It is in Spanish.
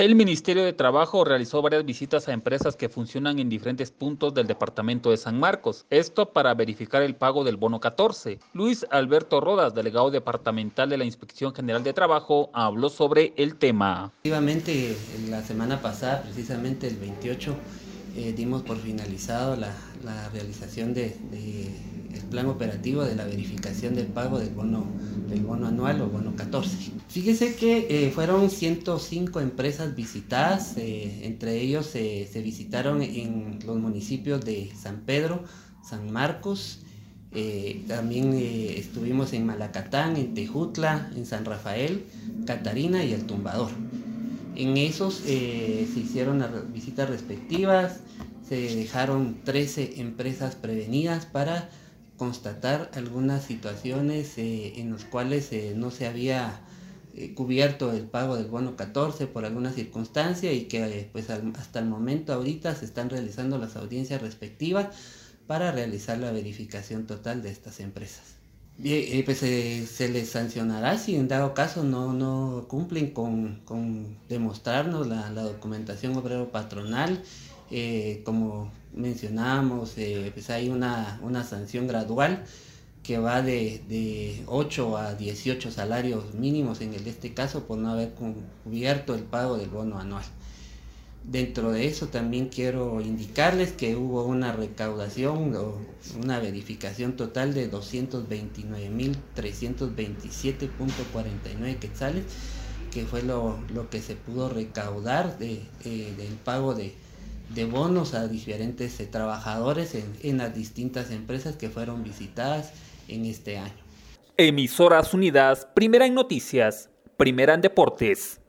El Ministerio de Trabajo realizó varias visitas a empresas que funcionan en diferentes puntos del departamento de San Marcos, esto para verificar el pago del bono 14. Luis Alberto Rodas, delegado departamental de la Inspección General de Trabajo, habló sobre el tema. Efectivamente, la semana pasada, precisamente el 28, eh, dimos por finalizado la, realización de, el plan operativo de la verificación del pago del bono, del bono anual o bono 14. Fíjese que eh, fueron 105 empresas visitadas, eh, entre ellos se visitaron en los municipios de San Pedro, San Marcos, también estuvimos en Malacatán, en Tejutla, en San Rafael, Catarina y El Tumbador. En esos se hicieron las visitas respectivas, se dejaron 13 empresas prevenidas para constatar algunas situaciones eh, en las cuales eh, no se había eh, cubierto el pago del bono 14 por alguna circunstancia y que pues hasta el momento ahorita se están realizando las audiencias respectivas para realizar la verificación total de estas empresas. Bien, pues se les sancionará si en dado caso no, no cumplen con, con demostrarnos la, la documentación obrero patronal eh, como mencionábamos, eh, pues hay una, sanción gradual que va de, de, 8 a 18 salarios mínimos en este caso por no haber cubierto el pago del bono anual. Dentro de eso también quiero indicarles que hubo una recaudación o una verificación total de 229.327.49 quetzales, que fue lo, que se pudo recaudar de, eh, del pago de, de bonos a diferentes eh, trabajadores en, las distintas empresas que fueron visitadas en este año. Emisoras Unidas, primera en noticias, primera en deportes.